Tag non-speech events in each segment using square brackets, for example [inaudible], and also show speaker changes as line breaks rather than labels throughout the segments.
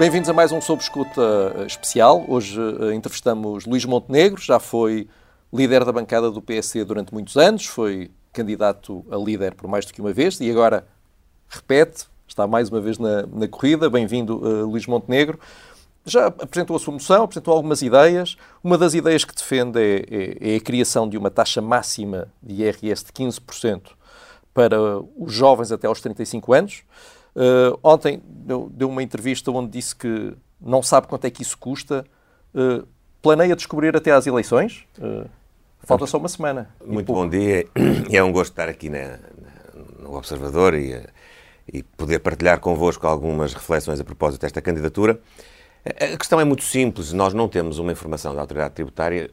Bem-vindos a mais um Sob Escuta especial. Hoje uh, entrevistamos Luís Montenegro, já foi líder da bancada do PSD durante muitos anos, foi candidato a líder por mais do que uma vez e agora repete, está mais uma vez na, na corrida. Bem-vindo, uh, Luís Montenegro. Já apresentou a sua moção, apresentou algumas ideias. Uma das ideias que defende é, é, é a criação de uma taxa máxima de IRS de 15% para os jovens até aos 35 anos. Uh, ontem deu, deu, uma entrevista onde disse que não sabe quanto é que isso custa. Uh, planeia descobrir até às eleições? Uh, falta só uma semana.
Muito bom dia. É um gosto estar aqui na, na, no Observador e, e poder partilhar convosco algumas reflexões a propósito desta candidatura. A questão é muito simples. Nós não temos uma informação da autoridade tributária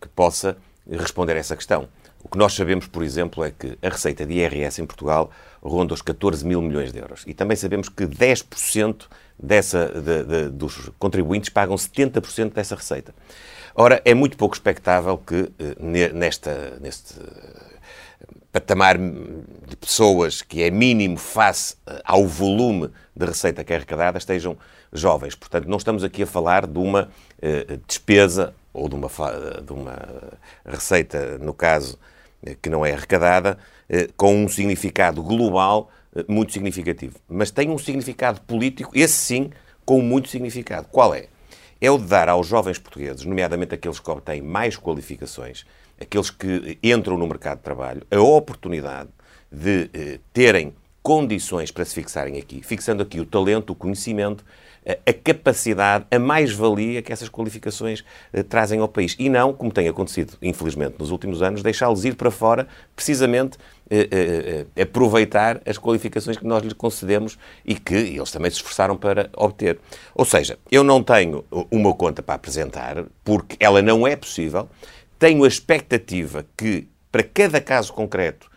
que possa responder a essa questão. O que nós sabemos, por exemplo, é que a receita de IRS em Portugal ronda os 14 mil milhões de euros. E também sabemos que 10% dessa, de, de, dos contribuintes pagam 70% dessa receita. Ora, é muito pouco expectável que eh, nesta, neste patamar de pessoas que é mínimo face eh, ao volume de receita que é arrecadada estejam jovens. Portanto, não estamos aqui a falar de uma despesa ou de uma, de uma receita, no caso, eh, que não é arrecadada, eh, com um significado global eh, muito significativo. Mas tem um significado político, esse sim, com muito significado. Qual é? É o de dar aos jovens portugueses, nomeadamente aqueles que obtêm mais qualificações, aqueles que entram no mercado de trabalho, a oportunidade de eh, terem condições para se fixarem aqui, fixando aqui o talento, o conhecimento a capacidade, a mais-valia que essas qualificações uh, trazem ao país. E não, como tem acontecido, infelizmente, nos últimos anos, deixá-los ir para fora, precisamente uh, uh, aproveitar as qualificações que nós lhes concedemos e que eles também se esforçaram para obter. Ou seja, eu não tenho uma conta para apresentar, porque ela não é possível, tenho a expectativa que, para cada caso concreto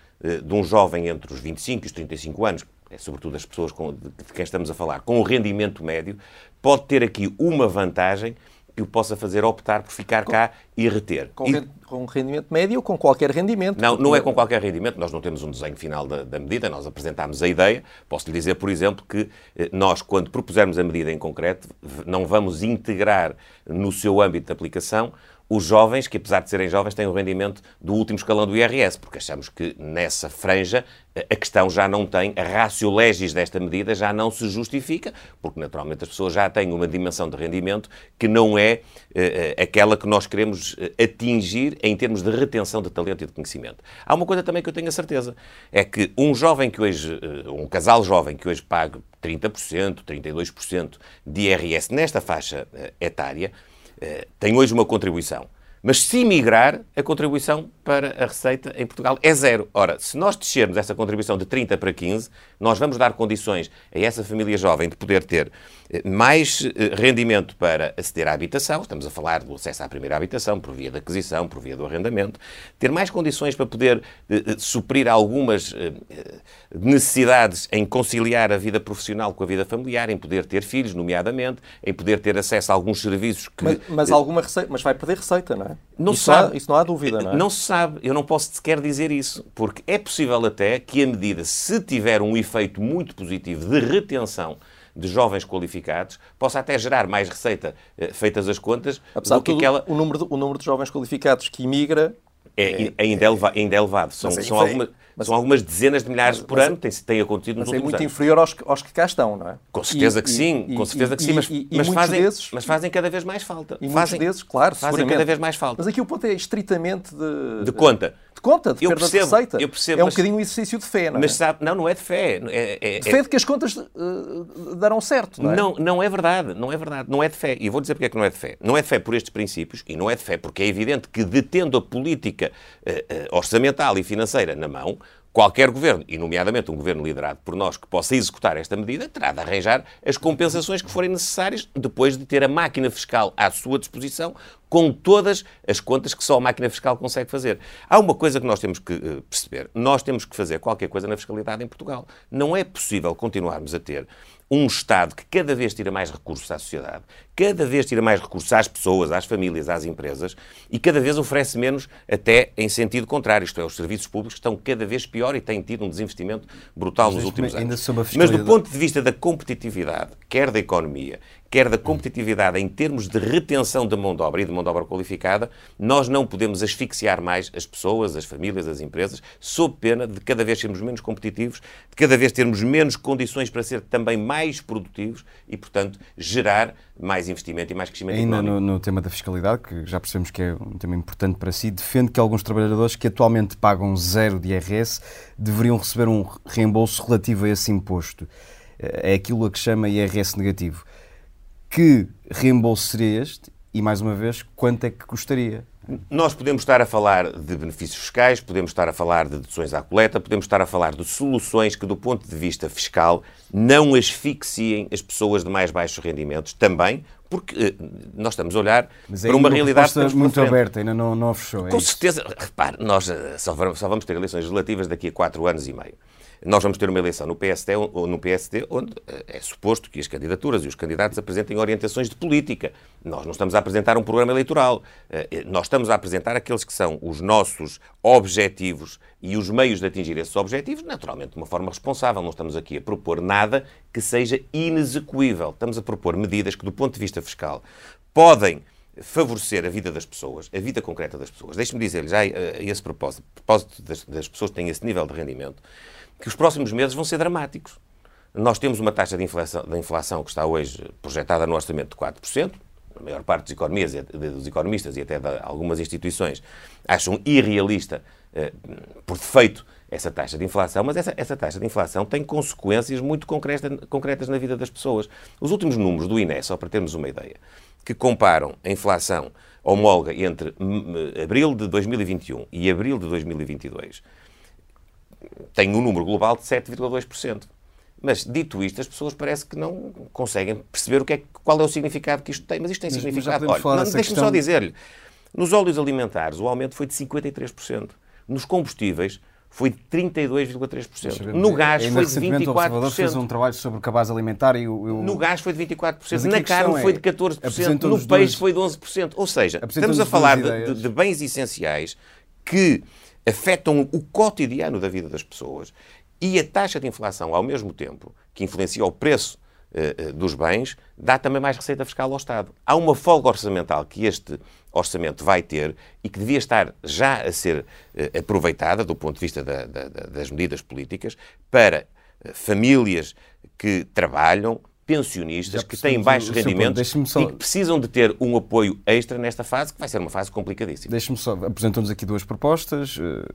de um jovem entre os 25 e os 35 anos, sobretudo as pessoas com, de, de quem estamos a falar, com o rendimento médio, pode ter aqui uma vantagem que o possa fazer optar por ficar com, cá e reter.
Com,
e,
com rendimento médio ou com qualquer rendimento?
Não, não é com qualquer rendimento. Nós não temos um desenho final da, da medida, nós apresentámos a ideia. Posso lhe dizer, por exemplo, que eh, nós, quando propusermos a medida em concreto, não vamos integrar no seu âmbito de aplicação os jovens, que apesar de serem jovens, têm o rendimento do último escalão do IRS, porque achamos que nessa franja a questão já não tem, a ratio legis desta medida já não se justifica, porque naturalmente as pessoas já têm uma dimensão de rendimento que não é uh, aquela que nós queremos atingir em termos de retenção de talento e de conhecimento. Há uma coisa também que eu tenho a certeza, é que um jovem que hoje, uh, um casal jovem que hoje paga 30%, 32% de IRS nesta faixa uh, etária, eh, tem hoje uma contribuição. Mas se migrar, a contribuição para a receita em Portugal é zero. Ora, se nós descermos essa contribuição de 30 para 15, nós vamos dar condições a essa família jovem de poder ter eh, mais eh, rendimento para aceder à habitação, estamos a falar do acesso à primeira habitação, por via da aquisição, por via do arrendamento, ter mais condições para poder eh, suprir algumas necessidades em conciliar a vida profissional com a vida familiar, em poder ter filhos, nomeadamente, em poder ter acesso a alguns serviços que...
Mas, mas alguma receita, mas vai perder receita, não é?
Não
isso,
sabe.
Há, isso não há dúvida, não é?
Não se sabe. Eu não posso sequer dizer isso, porque é possível até que a medida, se tiver um efeito muito positivo de retenção de jovens qualificados, possa até gerar mais receita, eh, feitas as contas,
Apesar do que tudo, aquela... O número, de, o número de jovens qualificados que imigra
é, é, ainda, é, elevado, ainda elevado. São, são, algumas, mas, são algumas dezenas de milhares mas, por ano, tem, tem acontecido nos
mas é muito
anos.
inferior aos, aos que cá estão, não é?
Com certeza e, que sim, e, com certeza e, que sim, mas, mas, fazem, desses, mas fazem cada vez mais falta.
E
fazem,
desses, claro,
fazem cada vez mais falta.
Mas aqui o ponto é estritamente de...
De conta
de conta, de
eu
perda
percebo,
de receita.
Eu percebo,
é um
mas,
bocadinho um exercício de fé, não é?
Mas sabe, não, não é de fé. É, é,
de fé é, de que as contas uh, darão certo, não é?
Não, não é verdade, não é verdade. Não é de fé. E vou dizer porque é que não é de fé. Não é de fé por estes princípios e não é de fé porque é evidente que detendo a política uh, uh, orçamental e financeira na mão, Qualquer governo, e nomeadamente um governo liderado por nós, que possa executar esta medida, terá de arranjar as compensações que forem necessárias depois de ter a máquina fiscal à sua disposição, com todas as contas que só a máquina fiscal consegue fazer. Há uma coisa que nós temos que uh, perceber: nós temos que fazer qualquer coisa na fiscalidade em Portugal. Não é possível continuarmos a ter um Estado que cada vez tira mais recursos à sociedade, cada vez tira mais recursos às pessoas, às famílias, às empresas e cada vez oferece menos até em sentido contrário. Isto é, os serviços públicos estão cada vez pior e têm tido um desinvestimento brutal nos últimos anos. Mas do ponto de vista da competitividade, quer da economia, quer da competitividade em termos de retenção de mão de obra e de mão de obra qualificada, nós não podemos asfixiar mais as pessoas, as famílias, as empresas, sob pena de cada vez sermos menos competitivos, de cada vez termos menos condições para ser também mais produtivos e, portanto, gerar mais investimento e mais crescimento
Ainda
económico.
No, no tema da fiscalidade, que já percebemos que é um tema importante para si, defende que alguns trabalhadores que atualmente pagam zero de IRS deveriam receber um reembolso relativo a esse imposto. É aquilo a que chama IRS negativo. Que reembolso seria este? E, mais uma vez, quanto é que custaria?
Nós podemos estar a falar de benefícios fiscais, podemos estar a falar de deduções à coleta, podemos estar a falar de soluções que, do ponto de vista fiscal, não asfixiem as pessoas de mais baixos rendimentos também, porque eh, nós estamos a olhar para uma realidade que
muito aberta, ainda não, não fechou. é
Com certeza, repare, nós eh, só vamos, só vamos ter eleições legislativas daqui a quatro anos e meio. Nós vamos ter uma eleição no PSD, ou no PSD onde eh, é suposto que as candidaturas e os candidatos apresentem orientações de política. Nós não estamos a apresentar um programa eleitoral. Eh, Nós estamos a apresentar aqueles que são os nossos objetivos e os meios de atingir esses objetivos, naturalmente de uma forma responsável. Não estamos aqui a propor nada que seja inexecuível. Estamos a propor medidas que, do ponto de vista fiscal, podem favorecer a vida das pessoas, a vida concreta das pessoas. Deixe-me dizer-lhe já eh, a esse propósito, propósito das, das pessoas que têm esse nível de rendimento, que os próximos meses vão ser dramáticos. Nós temos uma taxa de inflação, de inflação que está hoje projetada no orçamento de 4%. A maior parte dos, economias, dos economistas e até de algumas instituições acham irrealista, eh, por defeito, essa taxa de inflação, mas essa, essa taxa de inflação tem consequências muito concreta- concretas na vida das pessoas. Os últimos números do INE, só para termos uma ideia, que comparam a inflação homóloga entre abril de 2021 e abril de 2022, tem um número global de 7,2%. Mas, dito isto, as pessoas parece que não conseguem perceber o que é, qual é o significado que isto tem. Mas isto tem
Mas- mas
significado. Olha,
dessa
deixe-me
questão-
só dizer-lhe. Nos óleos alimentares, o aumento foi de 53%. Nos combustíveis, foi de 32,3%.
Sabemos,
No gás,
ainda
foi de
recentemente o Observador fez
24%.
um trabalho sobre o cabaz alimentar e o... o-
No gás foi de 24%,
Mas aqui
na carne foi
é,
de 14%,
apresentam-nos
no peixe
duas-
foi de 11%. Ou seja, estamos a falar de, de- de bens essenciais que afetam o cotidiano da vida das pessoas e a taxa de inflação, ao mesmo tempo, que influencia o preço eh, dos bens, dá também mais receita fiscal ao Estado. Há uma folga orçamental que este orçamento vai ter e que devia estar já a ser eh, aproveitada do ponto de vista da- da- da- das medidas políticas para famílias que trabalham, pensionistas
Já
que têm baixos rendimentos
só-
e que precisam de ter um apoio extra nesta fase, que vai ser uma fase complicadíssima.
Deixe-me só, apresentou-nos aqui duas propostas eh,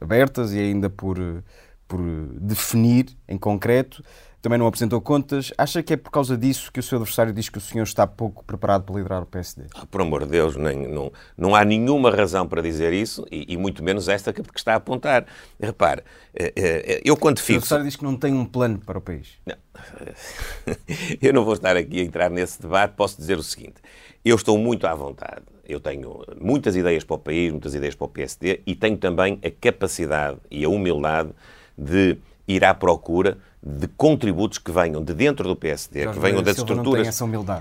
abertas e ainda por, eh, por definir em concreto. Também não apresentou contas. Acha que é por causa disso que o seu adversário diz que o senhor está pouco preparado para liderar o PSD?
Ah, por amor de Deus, nem- não, não há nenhuma razão para dizer isso e, e muito menos esta que, que está a apontar. Repare, eh, eh, eu quando
O
fico.
adversário diz que não tem um plano para o país.
Não. [laughs] Eu não vou estar aqui a entrar nesse debate. Posso dizer o seguinte: eu estou muito à vontade. Eu tenho muitas ideias para o país, muitas ideias para o PSD e tenho também a capacidade e a humildade de ir à procura de contributos que venham de dentro do PSD,
Jorge
que venham das
Silva
estruturas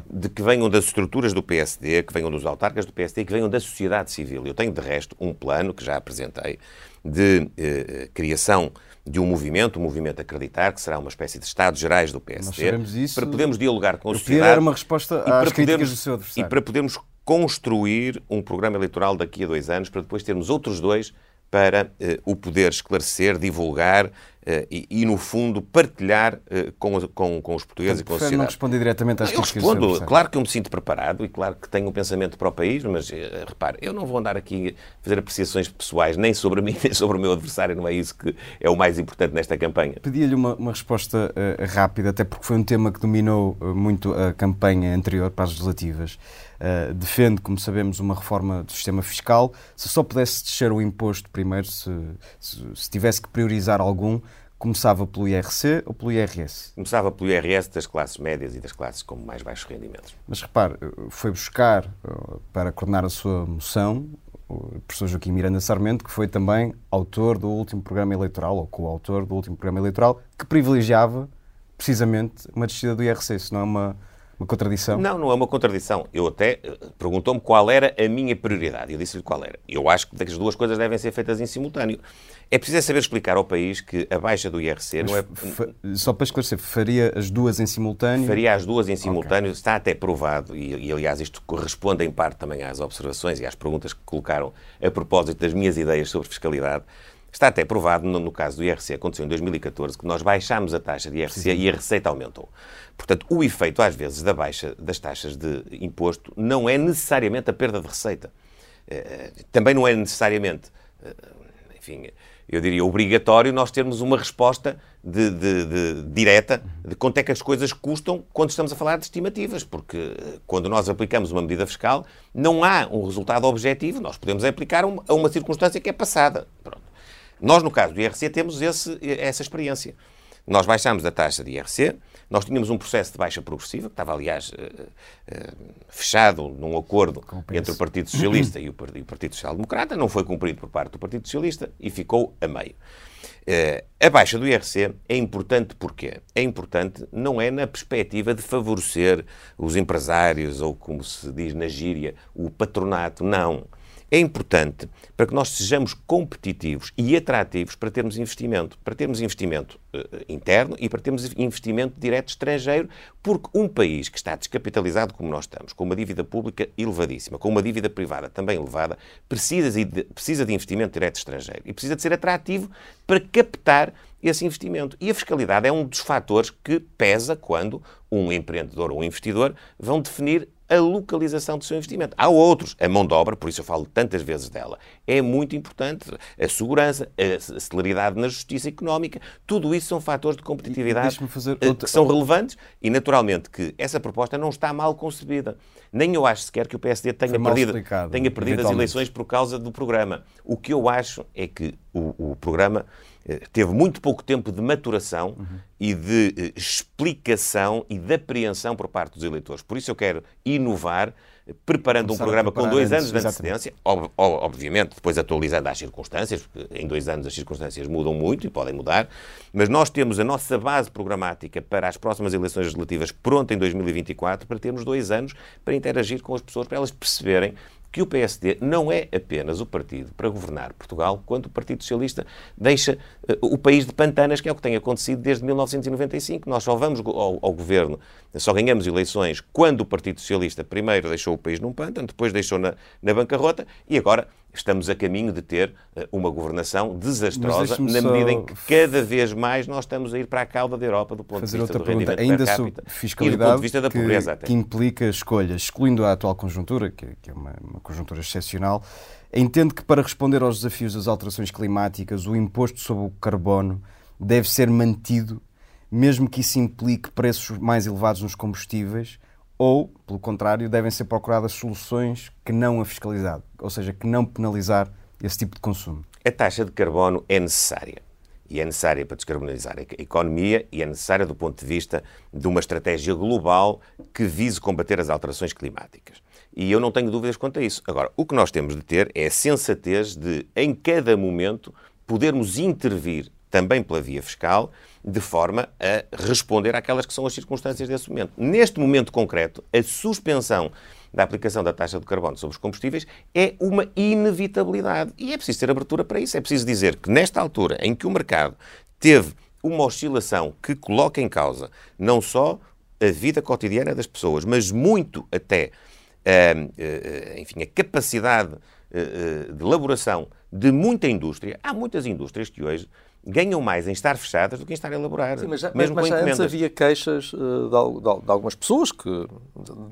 de que venham das estruturas do PSD, que venham dos autarcas do PSD, que venham da sociedade civil. Eu tenho, de resto, um plano que já apresentei de eh, criação de um movimento, um movimento Acreditar, que será uma espécie de Estados Gerais do PSD,
isso.
para podermos dialogar com a sociedade
dar uma resposta
e
às
para podermos-
do seu adversário.
E para podermos construir um programa eleitoral daqui a dois anos, para depois termos outros dois para eh, o poder esclarecer, divulgar eh, e, e, no fundo, partilhar eh, com, os- com- com os portugueses e com a
Prefere não
sociedade.
responder diretamente às
Eu
do seu
respondo, claro que eu me sinto preparado e claro que tenho um pensamento para o país, mas repare, eu não vou andar aqui a fazer apreciações pessoais nem sobre mim, [laughs] nem sobre o meu adversário, não é isso que é o mais importante nesta campanha.
Pedia-lhe uma, uma resposta eh, rápida, até porque foi um tema que dominou eh, muito a campanha anterior para as legislativas. Eh, defende, como sabemos, uma reforma do sistema fiscal. Se só pudesse descer o imposto primeiro, se, se, se tivesse que priorizar algum, começava pelo IRC ou pelo IRS?
Começava pelo IRS das classes médias e das classes com mais baixos rendimentos.
Mas repare, foi buscar eh, para coordenar a sua moção o professor Joaquim Miranda Sarmento, que foi também autor do último programa eleitoral, ou coautor do último programa eleitoral, que privilegiava precisamente uma descida do IRC. Se não é uma, uma contradição?
Não, não é uma contradição. Eu até eh, perguntou-me qual era a minha prioridade. Eu disse-lhe qual era. Eu acho que as duas coisas devem ser feitas em simultâneo. É preciso saber explicar ao país que a baixa do IRC
Mas
não é.
Só para esclarecer, faria as duas em simultâneo?
Faria as duas em simultâneo, okay. está até provado, e, e, aliás isto corresponde em parte também às observações e às perguntas que colocaram a propósito das minhas ideias sobre fiscalidade. Está até provado, no, no caso do IRC, aconteceu em 2014, que nós baixámos a taxa de IRC Sim. e a receita aumentou. Portanto, o efeito, às vezes, da baixa das taxas de imposto não é necessariamente a perda de receita. Eh, também não é necessariamente, eh, enfim, eu diria, obrigatório nós termos uma resposta de, de, de, direta de quanto é que as coisas custam quando estamos a falar de estimativas, porque eh, quando nós aplicamos uma medida fiscal não há um resultado objetivo, nós podemos aplicar a uma circunstância que é passada. Pronto. Nós, no caso do IRC, temos esse, essa experiência. Nós baixámos a taxa de IRC, nós tínhamos um processo de baixa progressiva, que estava, aliás, uh, uh, fechado num acordo entre o Partido Socialista e o, Partido Social Democrata, não foi cumprido por parte do Partido Socialista e ficou a meio. Uh, a baixa do IRC é importante porque é importante não é na perspectiva de favorecer os empresários ou, como se diz na gíria, o patronato, não é importante para que nós sejamos competitivos e atrativos para termos investimento. Para termos investimento uh, interno e para termos investimento direto estrangeiro, porque um país que está descapitalizado como nós estamos, com uma dívida pública elevadíssima, com uma dívida privada também elevada, precisa de, precisa de investimento direto estrangeiro e precisa de ser atrativo para captar esse investimento. E a fiscalidade é um dos fatores que pesa quando um empreendedor ou um investidor vão definir a localização do seu investimento. Há outros, a mão de obra, por isso eu falo tantas vezes dela, é muito importante. A segurança, a celeridade na justiça económica, tudo isso são fatores de competitividade eh, outra... que são relevantes e, naturalmente, que essa proposta não está mal concebida. Nem eu acho sequer que o PSD tenha perdido, tenha perdido as eleições por causa do programa. O que eu acho é que o, o programa teve muito pouco tempo de maturação uhum. e de eh, explicação e de apreensão por parte dos eleitores. Por isso eu quero inovar, preparando Começar um programa com dois antes, anos de antecedência, ob, obviamente, depois atualizando as circunstâncias, porque em dois anos as circunstâncias mudam muito e podem mudar, mas nós temos a nossa base programática para as próximas eleições legislativas pronta em 2024, para termos dois anos para interagir com as pessoas, para elas perceberem que o PSD não é apenas o partido para governar Portugal, quando o Partido Socialista deixa o país de pantanas, que é o que tem acontecido desde 1995. Nós só vamos ao, ao, governo, só ganhamos eleições quando o Partido Socialista primeiro deixou o país num pântano, depois deixou na, na bancarrota e agora estamos a caminho de ter uh, uma governação desastrosa, na medida em que cada vez mais nós estamos a ir para a cauda da Europa do ponto de vista
do pergunta. Ainda sobre fiscalidade
e do ponto de vista da
que,
pobreza até.
que implica escolhas, excluindo a atual conjuntura, que, que é uma, uma conjuntura excepcional, entende que para responder aos desafios das alterações climáticas, o imposto sobre o carbono deve ser mantido, mesmo que isso implique preços mais elevados nos combustíveis, ou, pelo contrário, devem ser procuradas soluções que não a fiscalidade, ou seja, que não penalizar esse tipo de consumo.
A taxa de carbono é necessária. E é necessária para descarbonizar a economia e é necessária do ponto de vista de uma estratégia global que vise combater as alterações climáticas. E eu não tenho dúvidas quanto a isso. Agora, o que nós temos de ter é a sensatez de, em cada momento, podermos intervir também pela via fiscal de forma a responder àquelas que são as circunstâncias desse momento. Neste momento concreto, a suspensão da aplicação da taxa de carbono sobre os combustíveis é uma inevitabilidade. E é preciso ter abertura para isso. É preciso dizer que, nesta altura em que o mercado teve uma oscilação que coloca em causa não só a vida cotidiana das pessoas, mas muito até uh, uh, enfim, a capacidade uh, de elaboração de muita indústria. Há muitas indústrias que hoje ganham mais em estar fechadas do que em estar a elaborar.
Sim, mas, já, mesmo mas, mas antes havia queixas uh, de, de, de, algumas pessoas que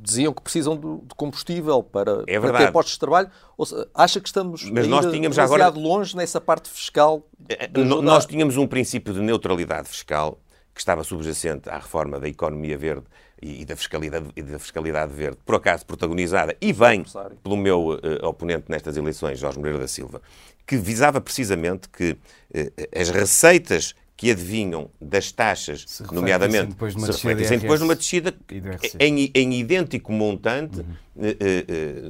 diziam que precisam de, de combustível para,
é
para ter postos de trabalho. Ou seja, acha que estamos mas nós tínhamos agora... longe nessa parte fiscal?
Eh, nós tínhamos um princípio de neutralidade fiscal que estava subjacente à reforma da economia verde e da fiscalidade, e da fiscalidade verde, por acaso protagonizada e bem pelo meu uh, oponente nestas eleições, Jorge Moreira da Silva, que visava precisamente que uh, as receitas que adivinham das taxas, se nomeadamente, depois se refletissem depois numa descida em, em, idêntico montante uhum. eh, eh, eh,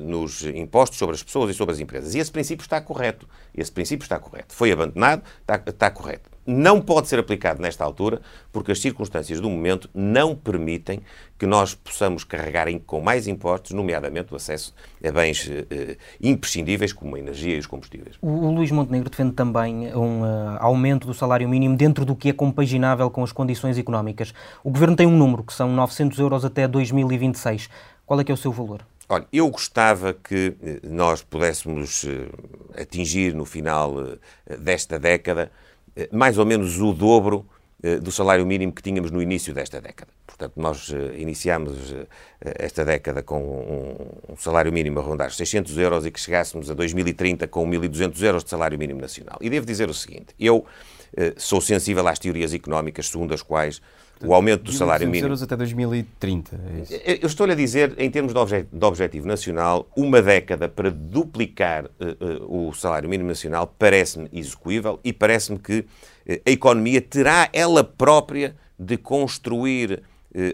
nos impostos sobre as pessoas e sobre as empresas. E esse princípio está correto. Esse princípio está correto. Foi abandonado, está, está correto. Não pode ser aplicado nesta altura porque as circunstâncias do momento não permitem que nós possamos carregar com mais impostos, nomeadamente o acesso a bens eh, imprescindíveis como a energia e os combustíveis.
O, o Luís Montenegro defende também um uh, aumento do salário mínimo dentro do que é compaginável com as condições económicas. O Governo tem um número, que são 900 euros até 2026. Qual é que é o seu valor?
Olha, eu gostava que eh, nós pudéssemos eh, atingir no final eh, desta década mais ou menos o dobro do salário mínimo que tínhamos no início desta década. Portanto, nós iniciámos esta década com um salário mínimo a rondar 600 euros e que chegássemos a 2030 com 1.200 euros de salário mínimo nacional. E devo dizer o seguinte: eu sou sensível às teorias económicas segundo as quais o aumento do salário mínimo.
euros até 2030.
É eu estou-lhe a dizer, em termos de, obje de, objetivo nacional, uma década para duplicar uh, uh, o salário mínimo nacional parece-me execuível e parece-me que uh, a economia terá ela própria de construir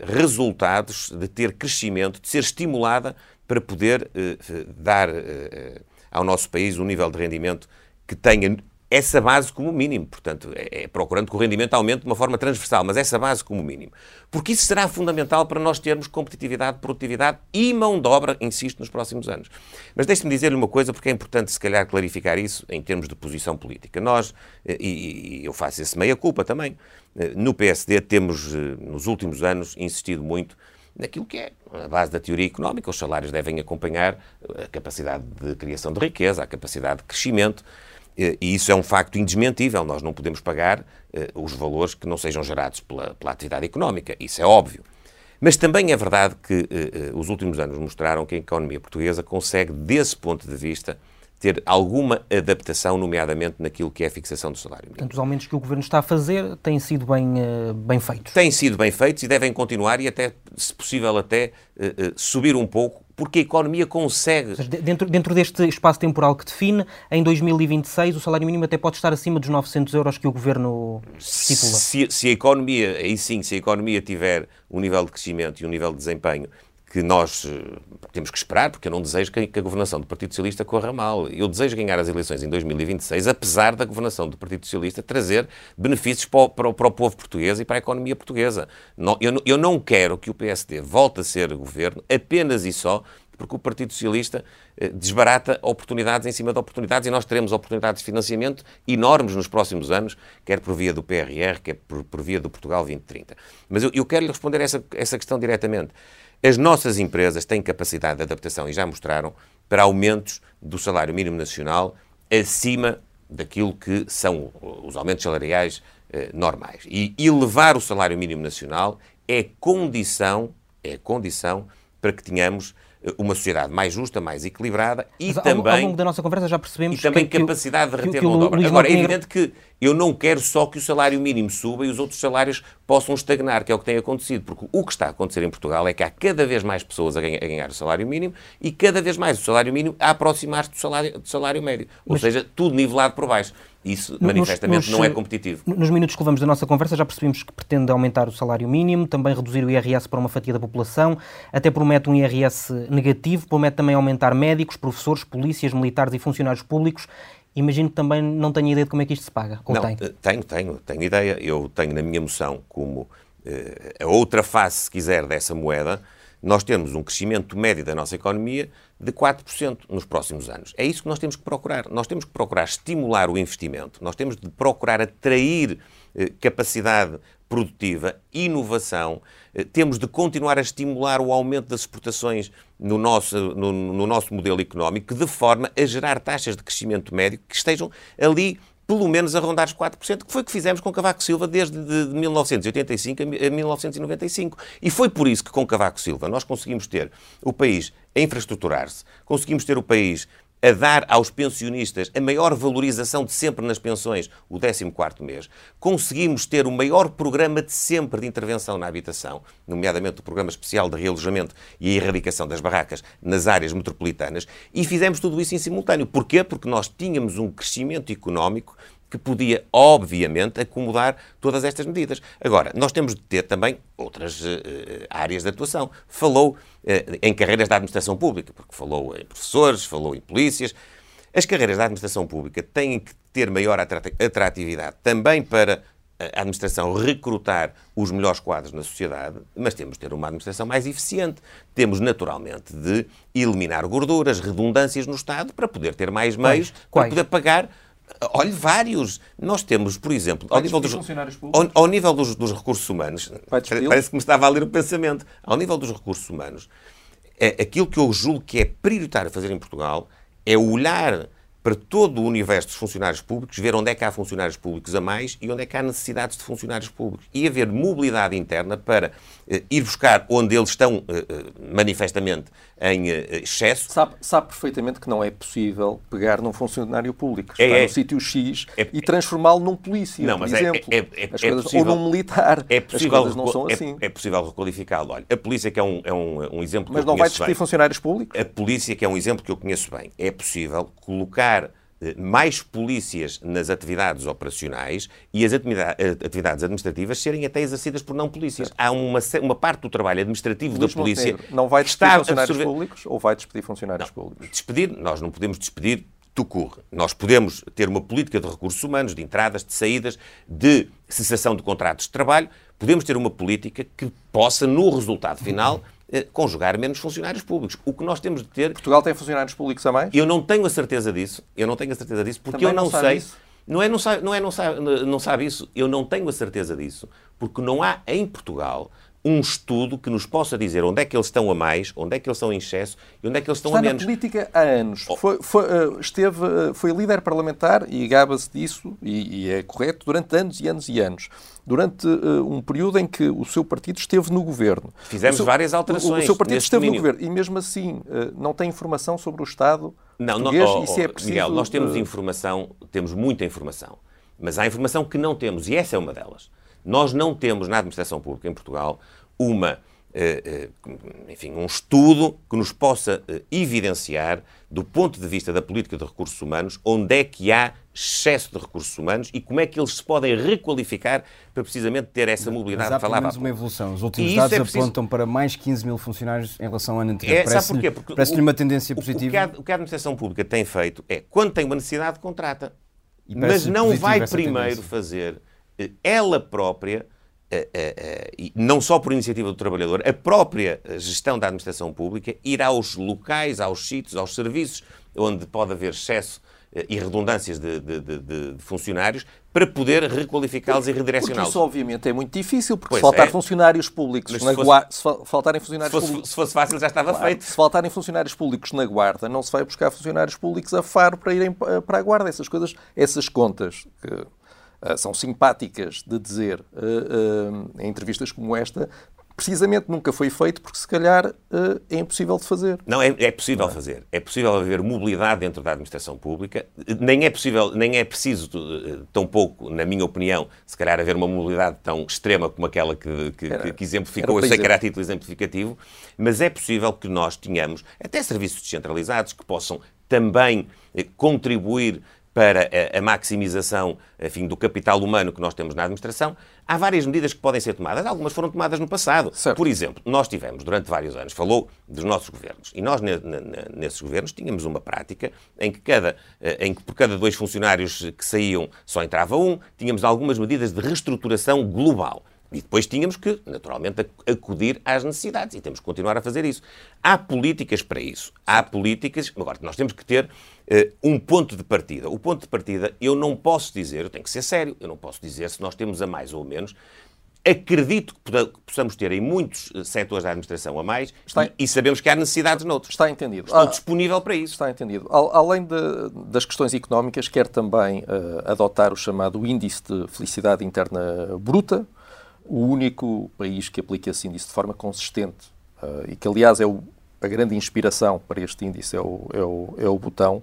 resultados, de ter crescimento, de ser estimulada para poder dar ao nosso país um nível de rendimento que tenha essa base como mínimo. Portanto, é, é, procurando que o rendimento aumente de uma forma transversal, mas essa base como mínimo. Porque isso será fundamental para nós termos competitividade, produtividade e mão de obra, insisto, nos próximos anos. Mas deixe-me dizer-lhe uma coisa, porque é importante, se calhar, clarificar isso em termos de posição política. Nós, eh, e, e eu faço esse meia-culpa também, eh, no PSD temos, eh, nos últimos anos, insistido muito naquilo que é a base da teoria económica. Os salários devem acompanhar a capacidade de criação de riqueza, a capacidade de crescimento. E isso é um facto indesmentível. Nós não podemos pagar uh, os valores que não sejam gerados pela, pela, atividade económica. Isso é óbvio. Mas também é verdade que uh, uh, os últimos anos mostraram que a economia portuguesa consegue, desse ponto de vista, ter alguma adaptação, nomeadamente naquilo que é a fixação do salário mínimo.
Portanto, os aumentos que o Governo está a fazer têm sido bem, bem feitos?
Têm sido bem feitos e devem continuar e até, se possível, até subir um pouco porque a economia consegue.
Dentro, dentro deste espaço temporal que define, em 2026 o salário mínimo até pode estar acima dos 900 euros que o governo estipula.
Se, se a economia, aí sim, se a economia tiver um nível de crescimento e um nível de desempenho que nós uh, temos que esperar, porque eu não desejo que, que, a governação do Partido Socialista corra mal. Eu desejo ganhar as eleições em 2026, apesar da governação do Partido Socialista trazer benefícios para o, para o, para o povo português e para a economia portuguesa. Não, eu, eu não quero que o PSD volte a ser governo apenas e só porque o Partido Socialista eh, desbarata oportunidades em cima de oportunidades e nós teremos oportunidades de financiamento enormes nos próximos anos, quer por via do PRR, quer por, por via do Portugal 2030. Mas eu, eu quero lhe responder essa, essa questão diretamente. As nossas empresas têm capacidade de adaptação e já mostraram para aumentos do salário mínimo nacional acima daquilo que são os aumentos salariais eh, normais. E elevar o salário mínimo nacional é condição, é condição para que tenhamos uma sociedade mais justa, mais equilibrada e
Mas,
também...
Ao longo da nossa conversa já percebemos
E também
que,
capacidade
que,
de reter
que,
mão de obra. Agora, é evidente que eu não quero só que o salário mínimo suba e os outros salários possam estagnar, que é o que tem acontecido. Porque o que está a acontecer em Portugal é que há cada vez mais pessoas a ganhar, a ganhar o salário mínimo e cada vez mais o salário mínimo a aproximar-se do salário, do salário médio. Ou Mas... seja, tudo nivelado por baixo. Isso, manifestamente, nos, não é competitivo.
Nos minutos que levamos da nossa conversa, já percebemos que pretende aumentar o salário mínimo, também reduzir o IRS para uma fatia da população, até promete um IRS negativo, promete também aumentar médicos, professores, polícias, militares e funcionários públicos. Imagino que também não tenha ideia de como é que isto se paga. Ou
não,
tem?
Eh, tenho, tenho, tenho ideia. Eu tenho na minha moção como eh, a outra face, se quiser, dessa moeda, nós temos um crescimento médio da nossa economia de 4% nos próximos anos. É isso que nós temos que procurar. Nós temos que procurar estimular o investimento, nós temos de procurar atrair eh, capacidade produtiva, inovação, eh, temos de continuar a estimular o aumento das exportações no nosso, no, no nosso modelo económico, de forma a gerar taxas de crescimento médio que estejam ali pelo menos a rondar os 4%, que foi o que fizemos com Cavaco Silva desde de 1985 a 1995. E foi por isso que com Cavaco Silva nós conseguimos ter o país a infraestruturar-se, conseguimos ter o país a dar aos pensionistas a maior valorização de sempre nas pensões, o 14º mês. Conseguimos ter o maior programa de sempre de intervenção na habitação, nomeadamente o Programa Especial de Realojamento e a Erradicação das Barracas nas áreas metropolitanas, e fizemos tudo isso em simultâneo. Porquê? Porque nós tínhamos um crescimento económico que podia, obviamente, acomodar todas estas medidas. Agora, nós temos de ter também outras uh, áreas de atuação. Falou uh, em carreiras da administração pública, porque falou em professores, falou em polícias. As carreiras da administração pública têm que ter maior atratividade também para a administração recrutar os melhores quadros na sociedade, mas temos de ter uma administração mais eficiente. Temos, naturalmente, de eliminar gorduras, redundâncias no Estado para poder ter mais meios, Quais? para poder pagar Olhe, vários. Nós temos, por exemplo, ao nível, dos, ao, ao nível dos, dos, recursos humanos, parece que me estava a ler o pensamento, ao nível dos recursos humanos, é, aquilo que eu julgo que é prioritário fazer em Portugal é olhar para todo o universo dos funcionários públicos, ver onde é que há funcionários públicos a mais e onde é que há necessidades de funcionários públicos. E haver mobilidade interna para uh, ir buscar onde eles estão uh, uh, manifestamente em excesso.
Sabe, sabe, perfeitamente que não é possível pegar num funcionário público que é, está é, no sítio X é, e transformá-lo num polícia,
não,
por
é,
exemplo.
É,
é coisas, possível, ou num militar.
É possível,
As coisas não são assim.
É, possível requalificá-lo. Olha, a polícia que é um, é um, um exemplo
Mas não vai despedir funcionários públicos?
A polícia que é um exemplo que eu conheço bem. É possível colocar eh, mais polícias nas atividades operacionais e as eh, atividades administrativas serem até exercidas por não polícias. Há uma, uma parte do trabalho administrativo Luís da polícia.
Montenegro, não vai despedir funcionários absorver... públicos ou vai despedir funcionários
não,
públicos?
Despedir, nós não podemos despedir tucur. Nós podemos ter uma política de recursos humanos, de entradas, de saídas, de cessação de contratos de trabalho. Podemos ter uma política que possa, no resultado final, eh, conjugar menos funcionários públicos. O que nós temos de ter.
Portugal tem funcionários públicos a mais?
Eu não tenho a certeza disso. Eu não tenho a certeza disso porque Também eu não, não sei. Isso? Não é, não sabe, não é não sabe, não sabe isso. Eu não tenho a certeza disso porque não há em Portugal um estudo que nos possa dizer onde é que eles estão a mais, onde é que eles estão em excesso e onde é que eles estão
Está
a menos.
Está na política há anos. Oh. Foi, foi, eh, esteve, eh, foi líder parlamentar e gaba-se disso, e, e, é correto, durante anos e anos e anos. Durante uh, um período em que o seu partido esteve no governo.
Fizemos
seu,
várias alterações.
O, o seu partido esteve domínio. no governo e mesmo assim uh, não tem informação sobre o Estado não, português não, oh, e se é preciso...
Miguel, nós temos informação, temos muita informação, mas há informação que não temos e essa é uma delas. Nós não temos na administração pública em Portugal uma eh, eh, enfim, um estudo que nos possa eh, evidenciar, do ponto de vista da política de recursos humanos, onde é que há excesso de recursos humanos e como é que eles se podem requalificar para precisamente ter essa mobilidade.
Mas há pelo menos uma evolução. Os últimos dados é preciso... apontam para mais 15 mil funcionários em relação ao ano anterior. É, Parece-lhe parece uma tendência positiva.
O que, a, o que, a, administração pública tem feito é, quando tem uma necessidade, contrata. Mas não vai primeiro fazer ela própria e não só por iniciativa do trabalhador, a própria gestão da administração pública ir aos locais, aos sítios, aos serviços onde pode haver excesso eh, e redundâncias de, de, de, de funcionários para poder requalificá-los e redirecioná-los.
Isso, obviamente, é muito difícil, porque pois se faltar é. funcionários públicos na fosse, guarda, se faltarem funcionários
se fosse,
públicos...
Se fosse fácil, já estava
claro,
feito.
Se faltarem funcionários públicos na guarda, não se vai buscar funcionários públicos a faro para irem para a guarda. Essas coisas, essas contas que são simpáticas de dizer uh, em entrevistas como esta, precisamente nunca foi feito porque se calhar é impossível de fazer.
Não, é, é possível não é? fazer. É possível haver mobilidade dentro da administração pública. Nem é possível, nem é preciso, tão pouco, na minha opinião, se calhar haver uma mobilidade tão extrema como aquela que, que, era, que exemplificou. Eu sei que era a título exemplificativo, mas é possível que nós tenhamos até serviços descentralizados que possam também contribuir para a, maximização enfim, do capital humano que nós temos na administração, há várias medidas que podem ser tomadas. Algumas foram tomadas no passado. Certo. Por exemplo, nós tivemos durante vários anos, falou dos nossos governos, e nós nesses governos tínhamos uma prática em que, cada, eh, em que por cada dois funcionários que saíam só entrava um, tínhamos algumas medidas de reestruturação global. E depois tínhamos que, naturalmente, acudir às necessidades e temos que continuar a fazer isso. Há políticas para isso. Há políticas. Agora, nós temos que ter uh, um ponto de partida. O ponto de partida, eu não posso dizer, eu tenho que ser sério, eu não posso dizer se nós temos a mais ou a menos. Acredito que possamos ter em muitos eh, setores da administração a mais Está... e sabemos que há necessidades noutros.
Está entendido.
Estou ah, disponível para isso.
Está entendido. Além de, das questões económicas, quer também uh, adotar o chamado Índice de Felicidade Interna Bruta, o único país que aplica esse índice de forma consistente uh, e que, aliás, é o, a grande inspiração para este índice é o, é o, é o botão,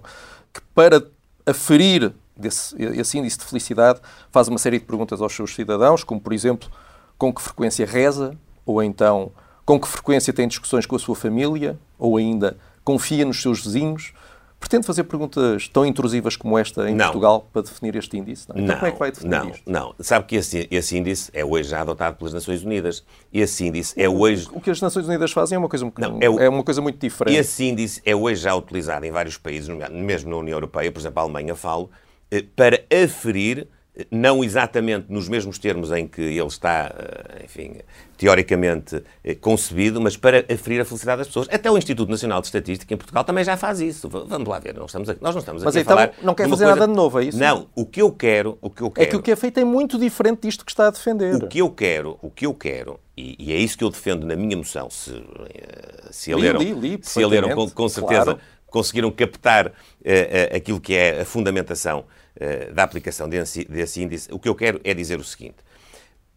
que para aferir desse, esse índice de felicidade faz uma série de perguntas aos seus cidadãos, como, por exemplo, com que frequência reza, ou então com que frequência tem discussões com a sua família, ou ainda confia nos seus vizinhos. Pretende fazer perguntas tão intrusivas como esta em
não.
Portugal para definir este índice? Não. Então
não,
como é que vai definir
não,
isto?
Não, Sabe que esse, esse, índice é hoje já adotado pelas Nações Unidas. Esse índice é hoje...
O que as Nações Unidas fazem é uma coisa,
não,
é, o... é uma coisa muito diferente.
Esse índice é hoje já utilizado em vários países, mesmo na União Europeia, por exemplo, a Alemanha falo, eh, para aferir não exatamente nos mesmos termos em que ele está, eh, enfim, teoricamente eh, concebido, mas para aferir a felicidade das pessoas. Até o Instituto Nacional de Estatística em Portugal também já faz isso. Vamos lá ver, nós, estamos aqui, nós não estamos
mas
aqui
então,
a falar...
não quer fazer
coisa...
nada de novo, é isso?
Não, o que eu quero... O que eu quero
é que o que é feito é muito diferente disto que está a defender.
O que eu quero, o que eu quero, e, e é isso que eu defendo na minha moção, se, eh, se a leram,
li, li,
se a leram com, com certeza,
claro.
conseguiram captar uh, uh, aquilo que é a fundamentação da aplicação desse, índice, o que eu quero é dizer o seguinte.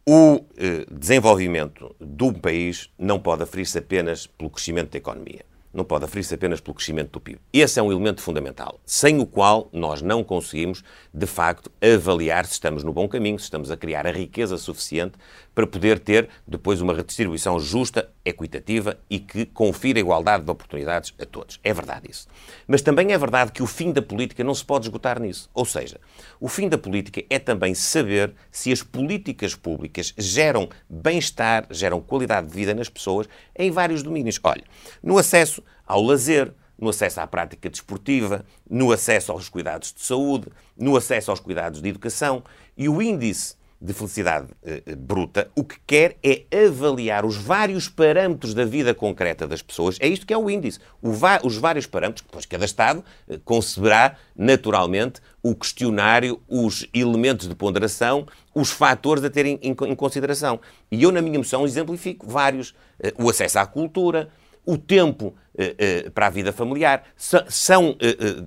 O desenvolvimento de um país não pode aferir-se apenas pelo crescimento da economia. Não pode aferir-se apenas pelo crescimento do PIB. Esse é um elemento fundamental, sem o qual nós não conseguimos, de facto, avaliar se estamos no bom caminho, se estamos a criar a riqueza suficiente para poder ter depois uma redistribuição justa, equitativa e que confira igualdade de oportunidades a todos. É verdade isso. Mas também é verdade que o fim da política não se pode esgotar nisso. Ou seja, o fim da política é também saber se as políticas públicas geram bem-estar, geram qualidade de vida nas pessoas em vários domínios. Olha, no acesso ao lazer, no acesso à prática desportiva, no acesso aos cuidados de saúde, no acesso aos cuidados de educação e o índice de felicidade eh, bruta, o que quer é avaliar os vários parâmetros da vida concreta das pessoas. É isto que é o índice. O os vários parâmetros, depois cada Estado eh, conceberá naturalmente o questionário, os elementos de ponderação, os fatores a ter em, em, consideração. E eu, na minha moção, exemplifico vários. Eh, o acesso à cultura, o tempo para a vida familiar. São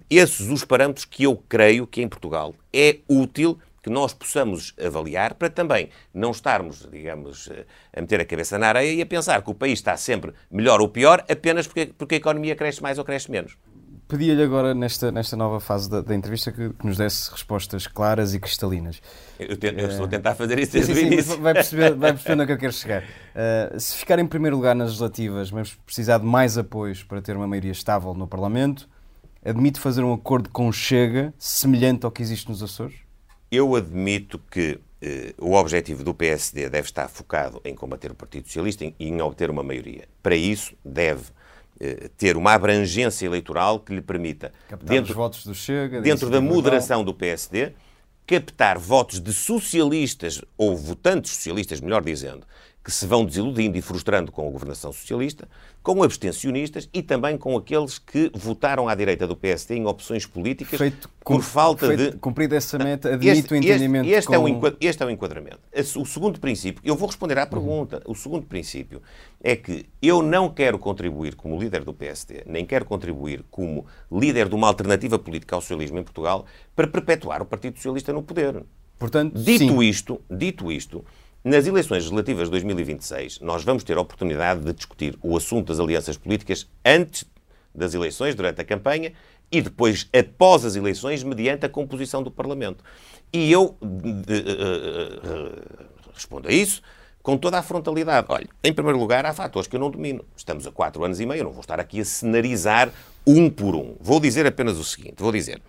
esses os parâmetros que eu creio que em Portugal é útil que nós possamos avaliar para também não estarmos, digamos, a meter a cabeça na areia e a pensar que o país está sempre melhor ou pior apenas porque, porque a economia cresce mais ou cresce menos.
Pedia-lhe agora, nesta, nesta nova fase da, da entrevista, que, que, nos desse respostas claras e cristalinas.
Eu, tento, eu estou a tentar fazer isso desde
sim,
o início.
Vai perceber, [laughs] vai perceber onde é que eu quero chegar. Uh, se ficar em primeiro lugar nas legislativas, mas precisar de mais apoios para ter uma maioria estável no Parlamento, admite fazer um acordo com Chega semelhante ao que existe nos Açores?
Eu admito que eh, o objetivo do PSD deve estar focado em combater o Partido Socialista e em obter uma maioria. Para isso, deve eh, ter uma abrangência eleitoral que lhe permita,
Captar
dentro,
os votos do Chega,
dentro da moderação do PSD, captar votos de socialistas ou votantes socialistas, melhor dizendo, que se vão desiludindo e frustrando com a governação socialista, com abstencionistas e também com aqueles que votaram à direita do PSD em opções políticas
feito,
por falta
feito,
de...
Cumprida essa meta, admite
este,
o entendimento
este, este,
com...
é o, este é o enquadramento. O segundo princípio, eu vou responder à pergunta, uhum. o segundo princípio é que eu não quero contribuir como líder do PSD, nem quero contribuir como líder de uma alternativa política ao socialismo em Portugal para perpetuar o Partido Socialista no poder.
Portanto,
dito
sim.
isto, dito isto, nas eleições legislativas de 2026, nós vamos ter a oportunidade de discutir o assunto das alianças políticas antes das eleições, durante a campanha, e depois, após as eleições, mediante a composição do Parlamento. E eu de, de, de, respondo a isso com toda a frontalidade. Olha, em primeiro lugar, há fatores que eu não domino. Estamos a quatro anos e meio, eu não vou estar aqui a cenarizar um por um. Vou dizer apenas o seguinte: vou dizer.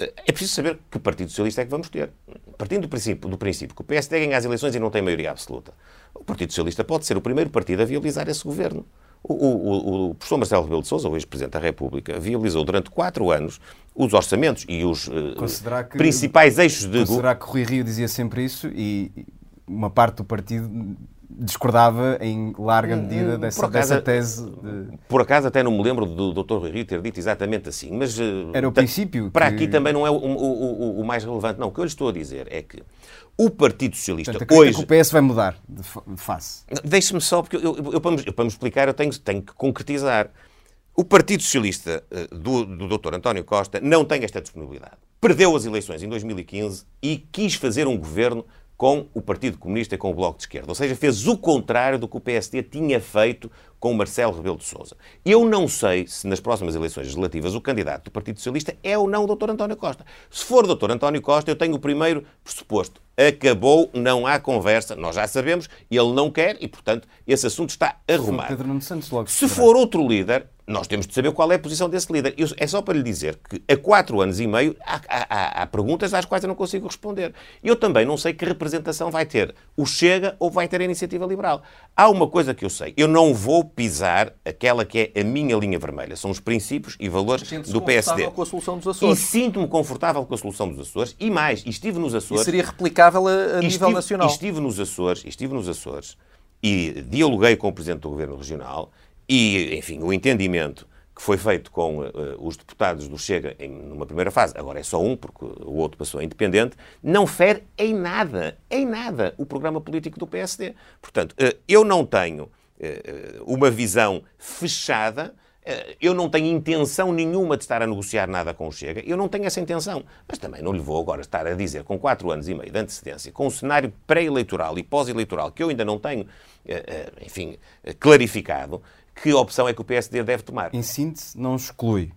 É preciso saber que Partido Socialista é que vamos ter. Partindo do princípio, do princípio que o PSD ganha as eleições e não tem maioria absoluta, o Partido Socialista pode ser o primeiro partido a viabilizar esse governo. O, o, o professor Marcelo Rebelo de Sousa, o ex-presidente da República, viabilizou durante quatro anos os orçamentos e os uh,
que,
principais eixos de...
Considerar que Rui Rio dizia sempre isso e uma parte do partido discordava em larga medida dessa,
acaso,
dessa tese. De...
Por acaso até não me lembro do Dr. Rui Rio ter dito exatamente assim, mas...
Era o princípio.
Para
que...
aqui também não é o, o, o, mais relevante. Não, o que eu lhe estou a dizer é que o Partido Socialista
Portanto,
hoje...
que o PS vai mudar de face.
Deixe-me só, porque eu, eu, eu, para, me, eu, para me explicar eu tenho, tenho que concretizar. O Partido Socialista do, do Dr. António Costa não tem esta disponibilidade. Perdeu as eleições em 2015 e quis fazer um governo com o Partido Comunista e com o Bloco de Esquerda. Ou seja, fez o contrário do que o PSD tinha feito com Marcelo Rebelo de Sousa. Eu não sei se nas próximas eleições legislativas o candidato do Partido Socialista é ou não o Dr. António Costa. Se for o Dr. António Costa, eu tenho o primeiro pressuposto. Acabou, não há conversa, nós já sabemos, ele não quer e, portanto, esse assunto está arrumado.
Pedro Nuno Santos logo
se for outro líder, nós temos de saber qual é a posição desse líder. Eu, é só para lhe dizer que há quatro anos e meio há, há, há, perguntas às quais eu não consigo responder. Eu também não sei que representação vai ter o Chega ou vai ter a Iniciativa Liberal. Há uma coisa que eu sei. Eu não vou pisar aquela que é a minha linha vermelha. São os princípios e valores do PSD.
com a solução dos Açores.
E sinto-me confortável com a solução dos Açores. E mais, estive nos Açores...
E seria replicável a, a nível
estive,
nacional.
Estive nos Açores, estive nos Açores e dialoguei com o Presidente do Governo Regional e, enfim, o entendimento que foi feito com uh, os deputados do Chega em numa primeira fase, agora é só um, porque o outro passou a independente, não fere em nada, em nada, o programa político do PSD. Portanto, uh, eu não tenho uma visão fechada, eu não tenho intenção nenhuma de estar a negociar nada com o Chega, eu não tenho essa intenção. Mas também não lhe vou agora estar a dizer, com quatro anos e meio de antecedência, com um cenário pré-eleitoral e pós-eleitoral que eu ainda não tenho, enfim, clarificado, que opção é que o PSD deve tomar.
Em síntese, não exclui.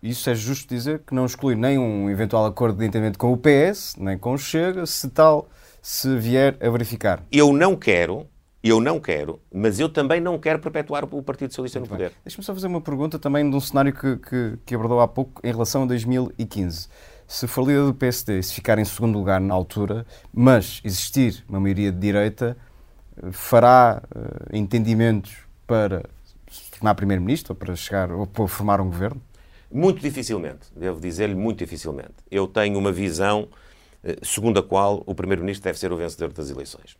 Isso é justo dizer que não exclui nem um eventual acordo de entendimento com o PS, nem com o Chega, se tal se vier a verificar.
Eu não quero, eu não quero, mas eu também não quero perpetuar o Partido Socialista no poder.
Deixa-me só fazer uma pergunta também de um cenário que, que, que, abordou há pouco em relação a 2015. Se for líder do PSD, se ficar em segundo lugar na altura, mas existir uma maioria de direita, fará uh, entendimentos para se tornar Primeiro-Ministro ou para chegar ou para formar um governo?
Muito dificilmente, devo dizer-lhe, muito dificilmente. Eu tenho uma visão eh, segundo a qual o Primeiro-Ministro deve ser o vencedor das eleições.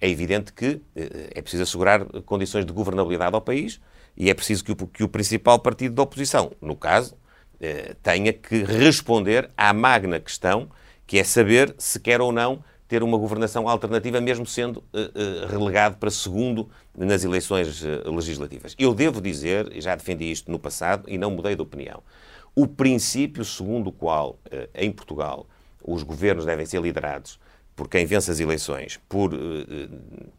É evidente que eh, é preciso assegurar condições de governabilidade ao país e é preciso que o, que o principal partido da oposição, no caso, eh, tenha que responder à magna questão que é saber se quer ou não ter uma governação alternativa, mesmo sendo uh, relegado para segundo nas eleições legislativas. Eu devo dizer, e já defendi isto no passado e não mudei de opinião, o princípio segundo o qual, em Portugal, os governos devem ser liderados por quem vence as eleições, por,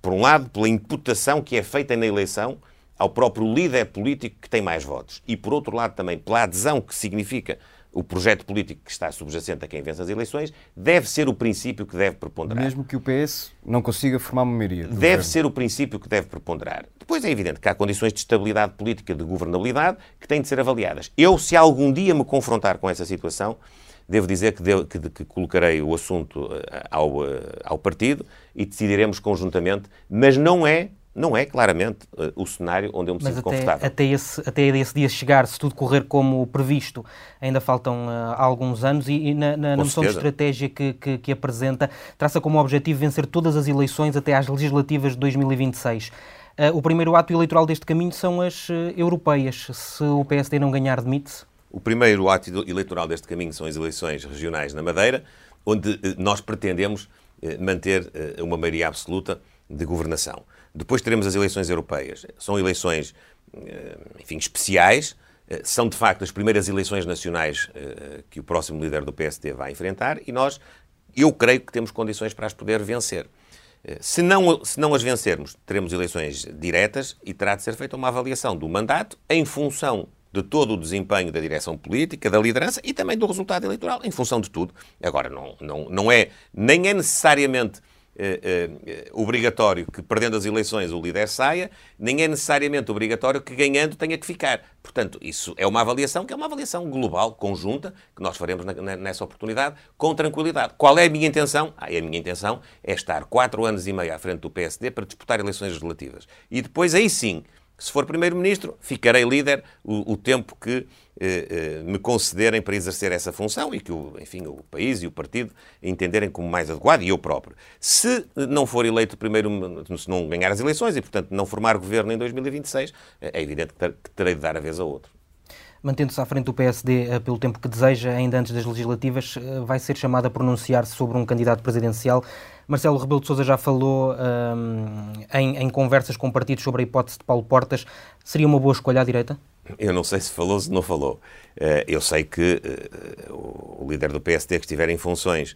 por um lado, pela imputação que é feita na eleição ao próprio líder político que tem mais votos, e por outro lado também pela adesão que significa o projeto político que está subjacente a quem vence as eleições, deve ser o princípio que deve preponderar.
Mesmo que o PS não consiga formar uma maioria.
Deve governo. ser o princípio que deve preponderar. Depois é evidente que há condições de estabilidade política, de governabilidade, que têm de ser avaliadas. Eu, se algum dia me confrontar com essa situação, devo dizer que, devo, que, que colocarei o assunto eh, ao, eh, ao partido e decidiremos conjuntamente, mas não é não é claramente uh, o cenário onde eu me Mas sinto
até,
confortável.
Até esse, até esse dia chegar, se tudo correr como previsto, ainda faltam uh, alguns anos e, e na, na, na noção de estratégia que, que, que, apresenta, traça como objetivo vencer todas as eleições até às legislativas de 2026. Uh, eh, o primeiro ato eleitoral deste caminho são as europeias. Se o PSD não ganhar, demite-se?
O primeiro ato eleitoral deste caminho são as eleições regionais na Madeira, onde nós pretendemos manter uma maioria absoluta de governação. Depois teremos as eleições europeias. São eleições, eh, enfim, especiais. Eh, são, de facto, as primeiras eleições nacionais eh, que o próximo líder do PSD vai enfrentar e nós, eu creio que temos condições para as poder vencer. Se não, se não as vencermos, teremos eleições diretas e terá de ser feita uma avaliação do mandato em função de todo o desempenho da direção política, da liderança e também do resultado eleitoral, em função de tudo. Agora, não, não, não é, nem é necessariamente eh, eh, obrigatório que, perdendo as eleições, o líder saia, nem é necessariamente obrigatório que, ganhando, tenha que ficar. Portanto, isso é uma avaliação que é uma avaliação global, conjunta, que nós faremos na, nessa oportunidade, com tranquilidade. Qual é a minha intenção? Ah, a minha intenção é estar quatro anos e meio à frente do PSD para disputar eleições legislativas. E depois, aí sim, se for Primeiro-Ministro, ficarei líder o, o tempo que eh, eh, me concederem para exercer essa função e que, o, enfim, o país e o partido entenderem como mais adequado, e eu próprio. Se não for eleito primeiro, se não ganhar as eleições e, portanto, não formar governo em 2026, é evidente que terei de dar a vez a outro.
Mantendo-se à frente do PSD eh, pelo tempo que deseja, ainda antes das legislativas, eh, vai ser chamado a pronunciar-se sobre um candidato presidencial. Marcelo Rebelo de Sousa já falou um, em, em, conversas com partidos sobre a hipótese de Paulo Portas. Seria uma boa escolha à direita?
Eu não sei se falou ou se não falou. Eh, eu sei que o líder do PSD que estiver em funções,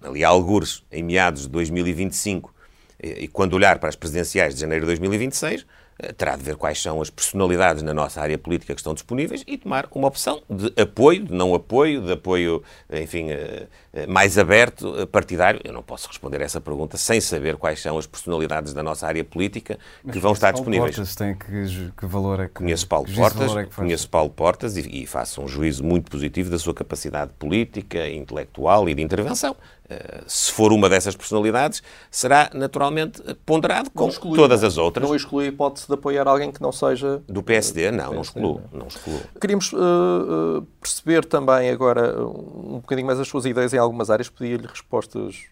ali há algures, em meados de 2025, e quando olhar para as presidenciais de janeiro de 2026, eh, terá de ver quais são as personalidades na nossa área política que estão disponíveis e tomar uma opção de apoio, de não apoio, de apoio, enfim, eh, eh, mais aberto, partidário. Eu não posso responder a essa pergunta sem saber quais são as personalidades da nossa área política que vão estar
Paulo
disponíveis.
Portas tem que, que valor é que
Conheço Paulo Portas, é conheço Paulo Portas e, e faço um juízo muito positivo da sua capacidade política, intelectual e de intervenção. Eh, se for uma dessas personalidades, será naturalmente ponderado com exclui, todas as outras.
Não exclui a hipótese de apoiar alguém que não seja.
Do PSD, não, PSD, não excluo. Não excluo.
Queríamos uh, perceber também agora um bocadinho mais as suas ideias em algumas áreas, pedia-lhe respostas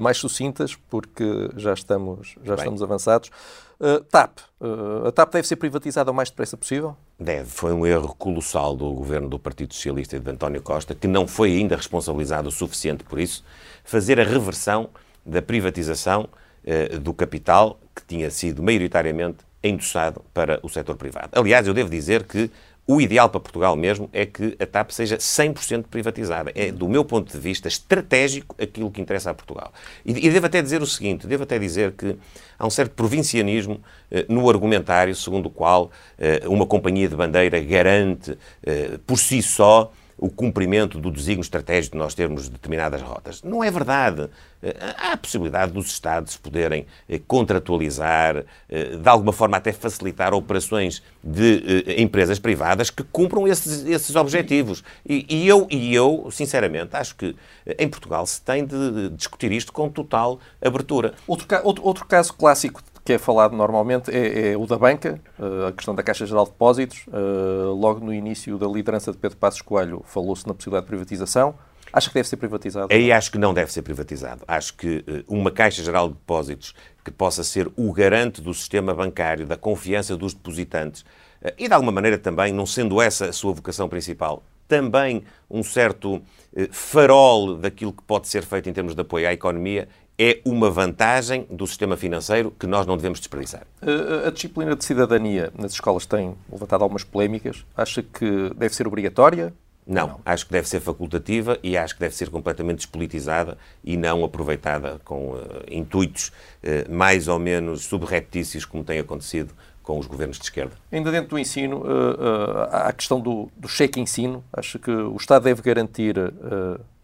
mais sucintas, porque já estamos, já estamos avançados. Uh, TAP. Uh, a TAP deve ser privatizada o mais depressa possível?
Deve. Foi um erro colossal do governo do Partido Socialista e de António Costa, que não foi ainda responsabilizado o suficiente por isso, fazer a reversão da privatização uh, do capital que tinha sido maioritariamente endossado para o setor privado. Aliás, eu devo dizer que o ideal para Portugal mesmo é que a TAP seja 100% privatizada. É, do meu ponto de vista, estratégico aquilo que interessa a Portugal. E, e devo até dizer o seguinte, devo até dizer que há um certo provincianismo eh, no argumentário segundo o qual eh, uma companhia de bandeira garante eh, por si só o cumprimento do desígnio estratégico de nós termos determinadas rotas. Não é verdade. Eh, há a possibilidade dos Estados poderem eh, contratualizar, eh, de alguma forma até facilitar operações de empresas privadas que cumpram esses, esses objetivos. E, e, eu, e eu, sinceramente, acho que em Portugal se tem de discutir isto com total abertura.
Outro, outro, outro caso clássico que é falado normalmente é, é, o da banca, eh, a questão da Caixa Geral de Depósitos. Eh, logo no início da liderança de Pedro Passos Coelho falou-se na possibilidade de privatização. Acha que deve ser privatizado?
Aí acho que não deve ser privatizado. Acho que eh, uma Caixa Geral de Depósitos que possa ser o garante do sistema bancário, da confiança dos depositantes e, de alguma maneira, também, não sendo essa a sua vocação principal, também um certo farol daquilo que pode ser feito em termos de apoio à economia, é uma vantagem do sistema financeiro que nós não devemos desperdiçar.
A, disciplina de cidadania nas escolas tem levantado algumas polémicas. Acha que deve ser obrigatória?
Não, não, acho que deve ser facultativa e acho que deve ser completamente despolitizada e não aproveitada com uh, intuitos uh, mais ou menos subreptícios, como tem acontecido com os governos de esquerda.
Ainda dentro do ensino, uh, há a questão do, do cheque ensino. Acho que o Estado deve garantir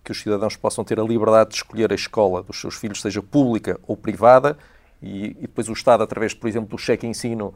que os cidadãos possam ter a liberdade de escolher a escola dos seus filhos, seja pública ou privada, e, e depois o Estado, através, por exemplo, do cheque ensino,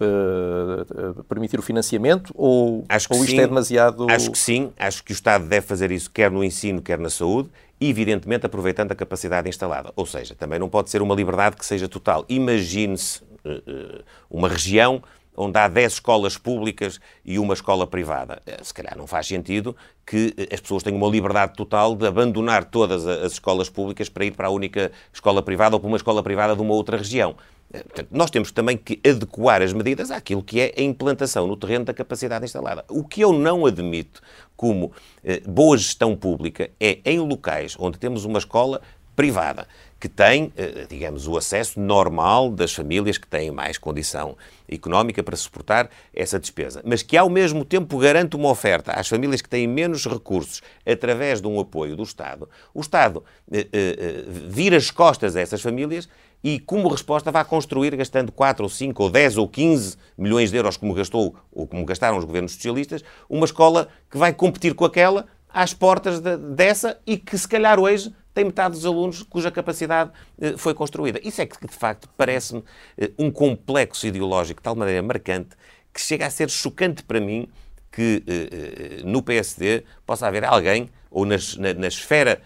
uh, permitir o financiamento? Ou,
acho que
ou isto
sim.
é demasiado.
Acho que sim, acho que o Estado deve fazer isso quer no ensino, quer na saúde, evidentemente aproveitando a capacidade instalada. Ou seja, também não pode ser uma liberdade que seja total. Imagine-se uh, uma região onde há 10 escolas públicas e uma escola privada. Eh, se calhar não faz sentido que eh, as pessoas tenham uma liberdade total de abandonar todas as escolas públicas para ir para a única escola privada ou para uma escola privada de uma outra região. Eh, portanto, nós temos também que adequar as medidas àquilo que é a implantação no terreno da capacidade instalada. O que eu não admito como eh, boa gestão pública é em locais onde temos uma escola privada que tem, eh, digamos, o acesso normal das famílias que têm mais condição económica para suportar essa despesa, mas que ao mesmo tempo garante uma oferta às famílias que têm menos recursos através de um apoio do Estado, o Estado eh, eh, vira as costas a essas famílias e, como resposta, vai construir, gastando 4 ou 5 ou 10 ou 15 milhões de euros, como gastou ou como gastaram os governos socialistas, uma escola que vai competir com aquela às portas de, dessa e que, se calhar, hoje tem metade dos alunos cuja capacidade eh, foi construída. Isso é que, de facto, parece-me eh, um complexo ideológico de tal maneira marcante que chega a ser chocante para mim que eh, no PSD possa haver alguém, ou nas, na, na, esfera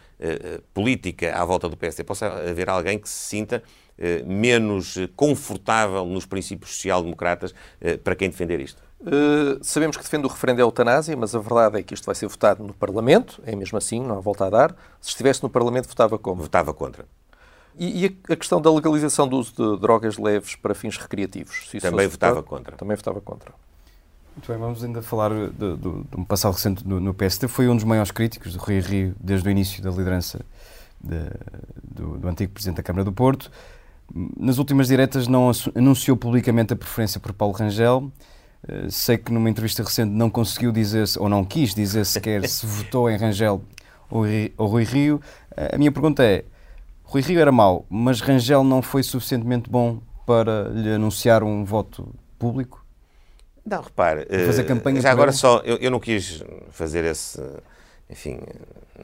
política à volta do PSD, possa haver alguém que se sinta menos confortável nos princípios social-democratas para quem defender isto.
Uh, sabemos que defende o referendo da eutanásia, mas a verdade é que isto vai ser votado no Parlamento, é mesmo assim, não há volta a dar. Se estivesse no Parlamento, votava como?
Votava contra.
E, e a, questão da legalização do uso de drogas leves para fins recreativos?
Também votava votado, contra.
Também votava contra.
Muito bem, vamos ainda falar de, de, de um passado recente no, no PSD. Foi um dos maiores críticos do Rui Rio desde o início da liderança de, do, do antigo Presidente da Câmara do Porto. Nas últimas diretas não anunciou publicamente a preferência por Paulo Rangel. Eh, sei que numa entrevista recente não conseguiu dizer, ou não quis dizer sequer se [laughs] votou em Rangel ou, ou Rui Rio. Eh, a minha pergunta é: Rui Rio era mau, mas Rangel não foi suficientemente bom para lhe anunciar um voto público?
Não, repare,
fazer campanha
já agora só, eu, eu não quis fazer esse, enfim,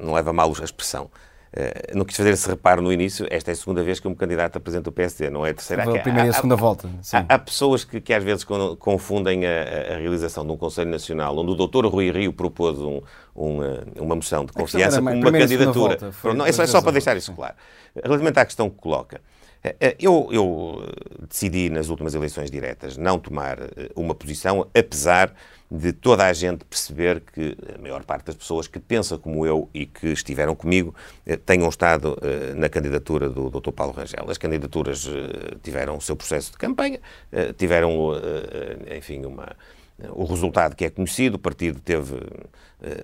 não leva mal a expressão, Uh, não quis fazer esse reparo no início. Esta é a segunda vez que um candidato apresenta o PSD, não é a terceira.
A primeira e a segunda volta.
Há, há, pessoas que, que, às vezes confundem a, a, realização de um Conselho Nacional onde o Dr. Rui Rio propôs um, um, eh, uma moção de confiança com uma candidatura. Volta, não, é só, é só para deixar isso claro. Relativamente à questão que coloca, eh, eu, eu decidi nas últimas eleições diretas não tomar uma posição, apesar de toda a gente perceber que a maior parte das pessoas que pensa como eu e que estiveram comigo eh, tenham estado eh, na candidatura do Dr. Paulo Rangel. As candidaturas eh, tiveram o seu processo de campanha, tiveram, enfim, uma, o resultado que é conhecido, o partido teve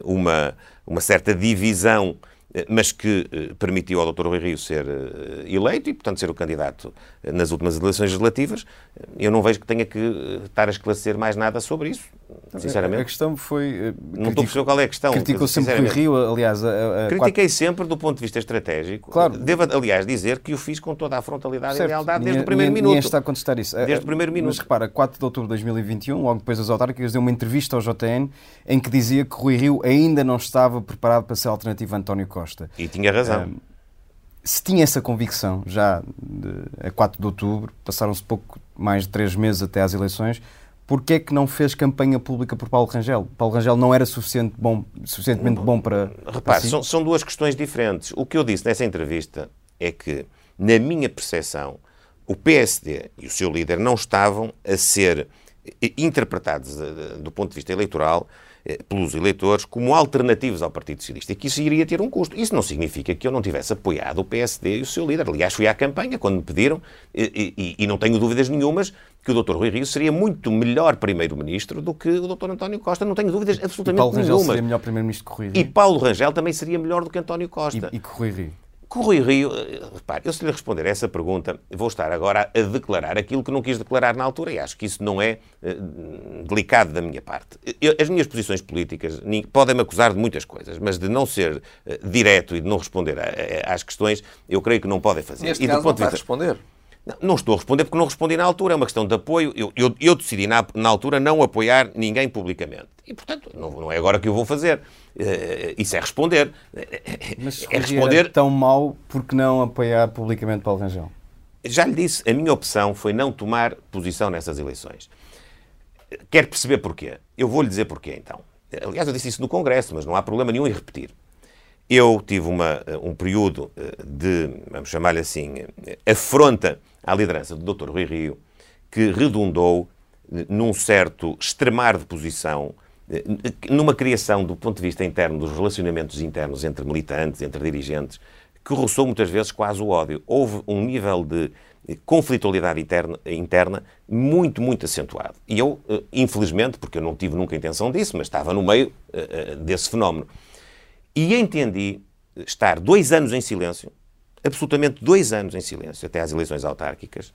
uma, uma certa divisão mas que permitiu ao Dr. Rui Rio ser eleito e, portanto, ser o candidato nas últimas eleições legislativas, eu não vejo que tenha que estar a esclarecer mais nada sobre isso, sinceramente.
A questão foi...
Não estou a perceber qual é a questão.
Criticou sempre Rui Rio, aliás... A,
a Critiquei quatro... sempre do ponto de vista estratégico. Claro. Devo, aliás, dizer que o fiz com toda a frontalidade certo. e lealdade desde o primeiro minuto.
Ninguém está a contestar isso.
Desde o primeiro minuto.
Mas repara, 4 de outubro de 2021, logo depois das autárquicas, deu uma entrevista ao JN em que dizia que Rui Rio ainda não estava preparado para ser alternativa a António Costa.
E tinha razão. Um,
se tinha essa convicção já de, a 4 de outubro, passaram-se pouco mais de três meses até às eleições, porquê é que não fez campanha pública por Paulo Rangel? Paulo Rangel não era suficiente bom, suficientemente bom para.
Repare,
para si?
são, são duas questões diferentes. O que eu disse nessa entrevista é que, na minha percepção, o PSD e o seu líder não estavam a ser interpretados eh, do ponto de vista eleitoral pelos eleitores como alternativos ao Partido Socialista e que isso iria ter um custo. Isso não significa que eu não tivesse apoiado o PSD e o seu líder. Aliás, fui à campanha quando me pediram e, e, e não tenho dúvidas nenhumas que o Dr. Rui Rio seria muito melhor Primeiro-Ministro do que o Dr. António Costa. Não tenho dúvidas absolutamente nenhumas.
Paulo Rangel seria melhor Primeiro-Ministro que Rui Rio.
E Paulo Rangel também seria melhor do que António Costa.
E, e que Rui Rio.
Com o Rui Rio, eh, repare, eu se lhe responder a essa pergunta, vou estar agora a declarar aquilo que não quis declarar na altura e acho que isso não é uh, delicado da minha parte. Eu, as minhas posições políticas podem-me acusar de muitas coisas, mas de não ser uh, direto e de não responder a, a, às questões, eu creio que não podem fazer.
Neste
e
caso, do ponto não de vista... responder.
Não, não, estou a responder porque não respondi na altura, é uma questão de apoio. Eu, eu, eu decidi na, na, altura não apoiar ninguém publicamente. E, portanto, não, não, é agora que eu vou fazer. Uh, isso é responder.
Mas é responder tão mal porque não apoiar publicamente Paulo Rangel?
Já lhe disse, a minha opção foi não tomar posição nessas eleições. Quer perceber porquê? Eu vou-lhe dizer porquê, então. Aliás, eu disse isso no Congresso, mas não há problema nenhum em repetir. Eu tive uma, um período eh, de, vamos chamar-lhe assim, afronta à liderança do Dr. Rui Rio, que redundou num certo extremar de posição, eh, numa criação do ponto de vista interno dos relacionamentos internos entre militantes, entre dirigentes, que roçou muitas vezes quase o ódio. Houve um nível de conflitualidade interna, interna muito, muito acentuado. E eu, eh, infelizmente, porque eu não tive nunca intenção disso, mas estava no meio desse fenómeno, e entendi estar dois anos em silêncio, absolutamente dois anos em silêncio, até às eleições autárquicas,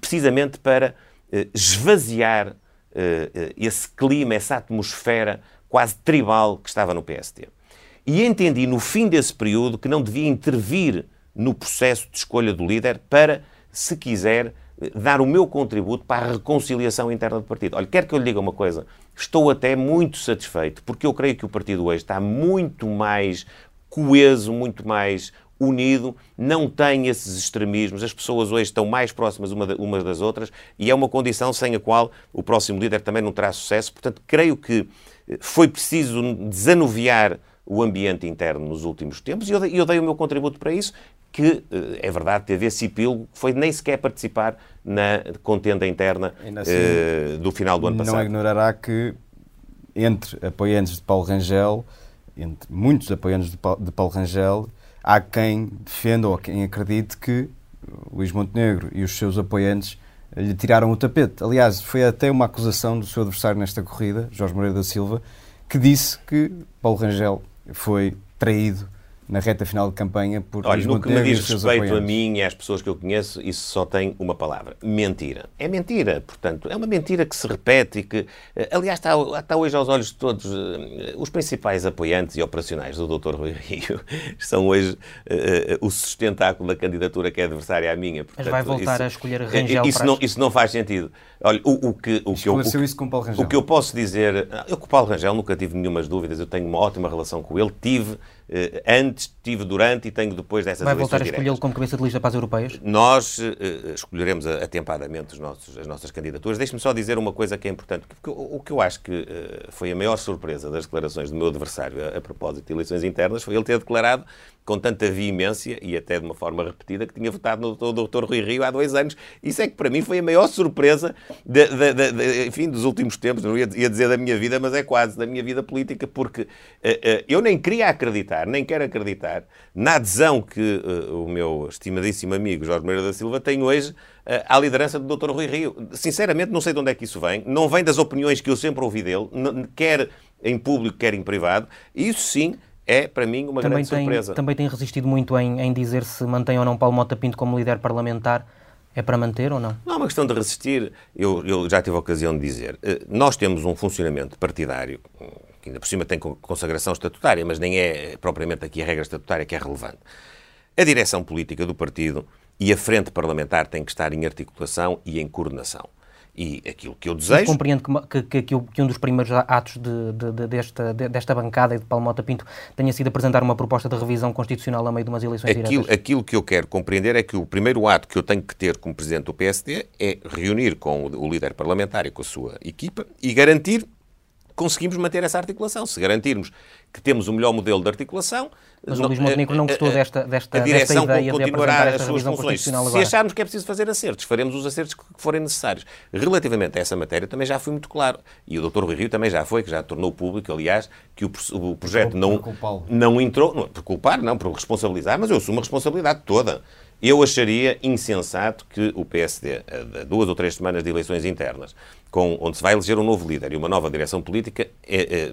precisamente para eh, esvaziar eh, eh, esse clima, essa atmosfera quase tribal que estava no PST. E entendi no fim desse período que não devia intervir no processo de escolha do líder para, se quiser, dar o meu contributo para a reconciliação interna do partido. Olha, quer que eu lhe diga uma coisa, estou até muito satisfeito, porque eu creio que o partido hoje está muito mais coeso, muito mais unido, não tem esses extremismos, as pessoas hoje estão mais próximas umas das outras e é uma condição sem a qual o próximo líder também não terá sucesso. Portanto, creio que eh, foi preciso desanuviar o ambiente interno nos últimos tempos e eu dei, o meu contributo para isso, que eh, é verdade, teve esse epílogo foi nem sequer participar na contenda interna assim, uh, do final do ano passado.
Não ignorará que entre apoiantes de Paulo Rangel, entre muitos apoiantes de Paulo Rangel, há quem defenda ou quem acredite que Luís Montenegro e os seus apoiantes lhe tiraram o tapete. Aliás, foi até uma acusação do seu adversário nesta corrida, Jorge Moreira da Silva, que disse que Paulo Rangel foi traído na reta final de campanha por
Olha, no que me diz respeito a mim e às pessoas que eu conheço, isso só tem uma palavra: mentira. É mentira, portanto, é uma mentira que se repete e que, eh, aliás, está, está hoje aos olhos de todos. Eh, os principais apoiantes e operacionais do Dr. Rui Rio [laughs] são hoje uh, o sustentáculo da candidatura que é adversária à minha.
Portanto, Mas vai voltar isso, a escolher Rangel
isso, não, isso não faz sentido. Olha, o, o que, o que eu, o,
isso com Paulo Rangel.
o que eu posso dizer, eu com o Paulo Rangel nunca tive nenhumas dúvidas, eu tenho uma ótima relação com ele, tive antes, tive durante e tenho depois dessas
Vai voltar a escolhê-lo como cabeça de lista para as europeias?
Nós uh, escolheremos atempadamente nossos, as nossas candidaturas. Deixe-me só dizer uma coisa que é importante. Porque o, que eu acho que foi a maior surpresa das declarações do meu adversário a, a propósito de eleições internas foi ele ter declarado com tanta veemência e até de uma forma repetida que tinha votado no Dr. Rui Rio há dois anos. Isso é que para mim foi a maior surpresa de, de, de, de enfim, dos últimos tempos. Não ia, ia, dizer da minha vida, mas é quase da minha vida política, porque uh, uh, eu nem queria acreditar, nem quero acreditar na adesão que uh, o meu estimadíssimo amigo Jorge Moreira da Silva tem hoje à liderança do Dr. Rui Rio. Sinceramente, não sei de onde é que isso vem. Não vem das opiniões que eu sempre ouvi dele, quer em público, quer em privado. Isso sim é, para mim, uma
também
grande
tem,
surpresa.
Também tem resistido muito em, em dizer se mantém ou não Paulo Mota Pinto como líder parlamentar. É para manter ou não?
Não é uma questão de resistir. Eu, eu já tive a ocasião de dizer. Eh, nós temos um funcionamento partidário, que ainda por cima tem consagração estatutária, mas nem é propriamente aqui a regra estatutária que é relevante. A direção política do partido e a frente parlamentar têm que estar em articulação e em coordenação. E aquilo que eu desejo. Mas
compreendo que, que, que, que, um dos primeiros atos de, de, de, desta, desta bancada e de Paulo Mota Pinto tenha sido apresentar uma proposta de revisão constitucional a meio de umas eleições
aquilo,
diretas.
Aquilo que eu quero compreender é que o primeiro ato que eu tenho que ter como Presidente do PSD é reunir com o, o líder parlamentar e com a sua equipa e garantir conseguimos manter essa articulação. Se garantirmos que temos o melhor modelo de articulação.
Mas o Luís Montenegro não gostou desta, desta, a direção desta ideia continuará de as suas funções.
Se acharmos que é preciso fazer acertos, faremos os acertos que forem necessários. Relativamente a essa matéria, também já fui muito claro. E o Dr. Rui Rio também já foi, que já tornou público, aliás, que o, o projeto não, não entrou, não, por culpar, não, por responsabilizar, mas eu assumo a responsabilidade toda. Eu acharia insensato que o PSD, a duas ou três semanas de eleições internas, com, onde se vai eleger um novo líder e uma nova direção política, é, é,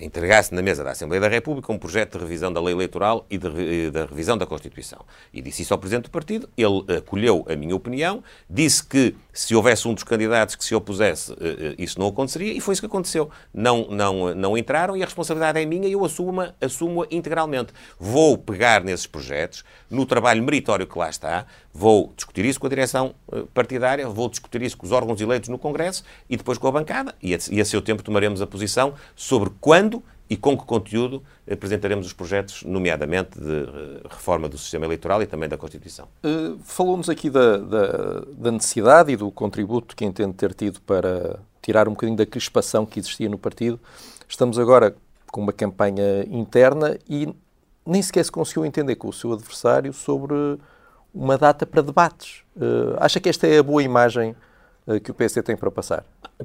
entregasse na mesa da Assembleia da República um projeto de revisão da lei eleitoral e de, da revisão da Constituição. E disse isso ao Presidente do Partido, ele acolheu a minha opinião, disse que se houvesse um dos candidatos que se opusesse, eh, eh, isso não aconteceria, e foi isso que aconteceu. Não, não, não entraram e a responsabilidade é minha e eu assumo-a assumo integralmente. Vou pegar nesses projetos, no trabalho meritório que lá está, vou discutir isso com a direção eh, partidária, vou discutir isso com os órgãos eleitos no Congresso e depois com a bancada, e a, seu tempo tomaremos a posição sobre quando e com que conteúdo apresentaremos os projetos, nomeadamente de eh, reforma do sistema eleitoral e também da Constituição.
Uh, Falou-nos aqui da, da, da, necessidade e do contributo que entende ter tido para tirar um bocadinho da crispação que existia no partido. Estamos agora com uma campanha interna e nem sequer se conseguiu entender com o seu adversário sobre uma data para debates. Uh, acha que esta é a boa imagem uh, que o PSD tem para passar?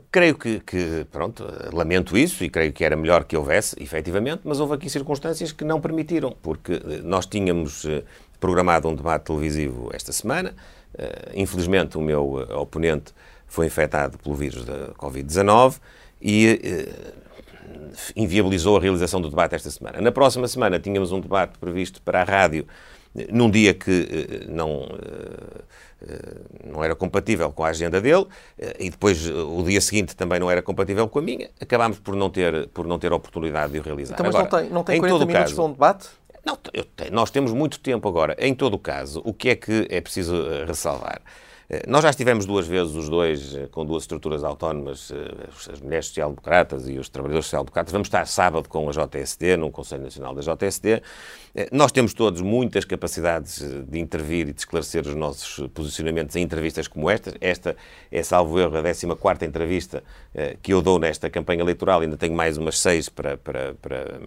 Creio que, que, pronto, lamento isso e creio que era melhor que houvesse, efetivamente, mas houve aqui circunstâncias que não permitiram, porque eh, nós tínhamos programado um debate televisivo esta semana. Infelizmente, o meu oponente foi infectado pelo vírus da Covid-19 e inviabilizou a realização do debate esta semana. Na próxima semana tínhamos um debate previsto para a rádio num dia que eh, não, eh, eh, não era compatível com a agenda dele e depois o dia seguinte também não era compatível com a minha, acabámos por não ter, por não ter oportunidade de o realizar.
Então, mas agora, não tem, não tem 40 minutos para um debate?
Não, nós temos muito tempo agora. Em todo o caso, o que é que é preciso ressalvar? Eh, nós já estivemos duas vezes os dois eh, com duas estruturas autónomas, eh, as mulheres social-democratas e os trabalhadores social-democratas. Vamos estar sábado com a JSD, num Conselho Nacional da JSD. Nós temos todos muitas capacidades de intervir e de esclarecer os nossos posicionamentos em entrevistas como esta. Esta é, salvo erro, a 14 entrevista que eu dou nesta campanha eleitoral. Ainda tenho mais umas seis para, para, para,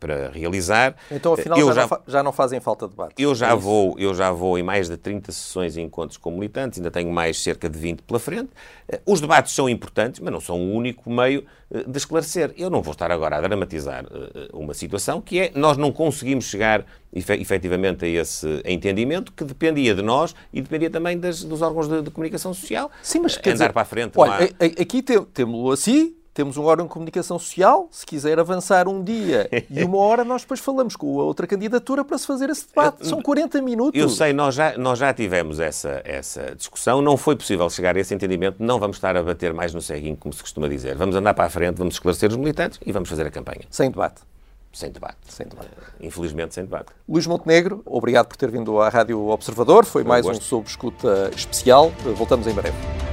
para realizar.
Então, afinal, já, já, não, já não fazem falta de debate.
Eu já, é vou, eu já vou em mais de 30 sessões e encontros com militantes. Ainda ainda tenho mais cerca de 20 pela frente. Eh, os debates são importantes, mas não são o único meio eh, de esclarecer. Eu não vou estar agora a dramatizar eh, uma situação que é nós não conseguimos chegar efetivamente a esse entendimento que dependia de nós e dependia também das, dos órgãos de, de, comunicação social.
Sim, mas
quer andar
dizer,
para a frente.
Olha, há... aqui temos-lo assim, temos um órgão de comunicação social, se quiser avançar um dia [laughs] e uma hora, nós depois falamos com a outra candidatura para se fazer esse debate. São 40 minutos.
Eu sei, nós já, nós já tivemos essa, essa discussão, não foi possível chegar a esse entendimento, não vamos estar a bater mais no ceguinho, como se costuma dizer. Vamos andar para a frente, vamos esclarecer os militantes e vamos fazer a campanha.
Sem debate.
Sem debate.
Sem debate.
Infelizmente, sem debate.
Luís Montenegro, obrigado por ter vindo à Rádio Observador. Foi, Foi mais um Sob Escuta especial. Voltamos em breve.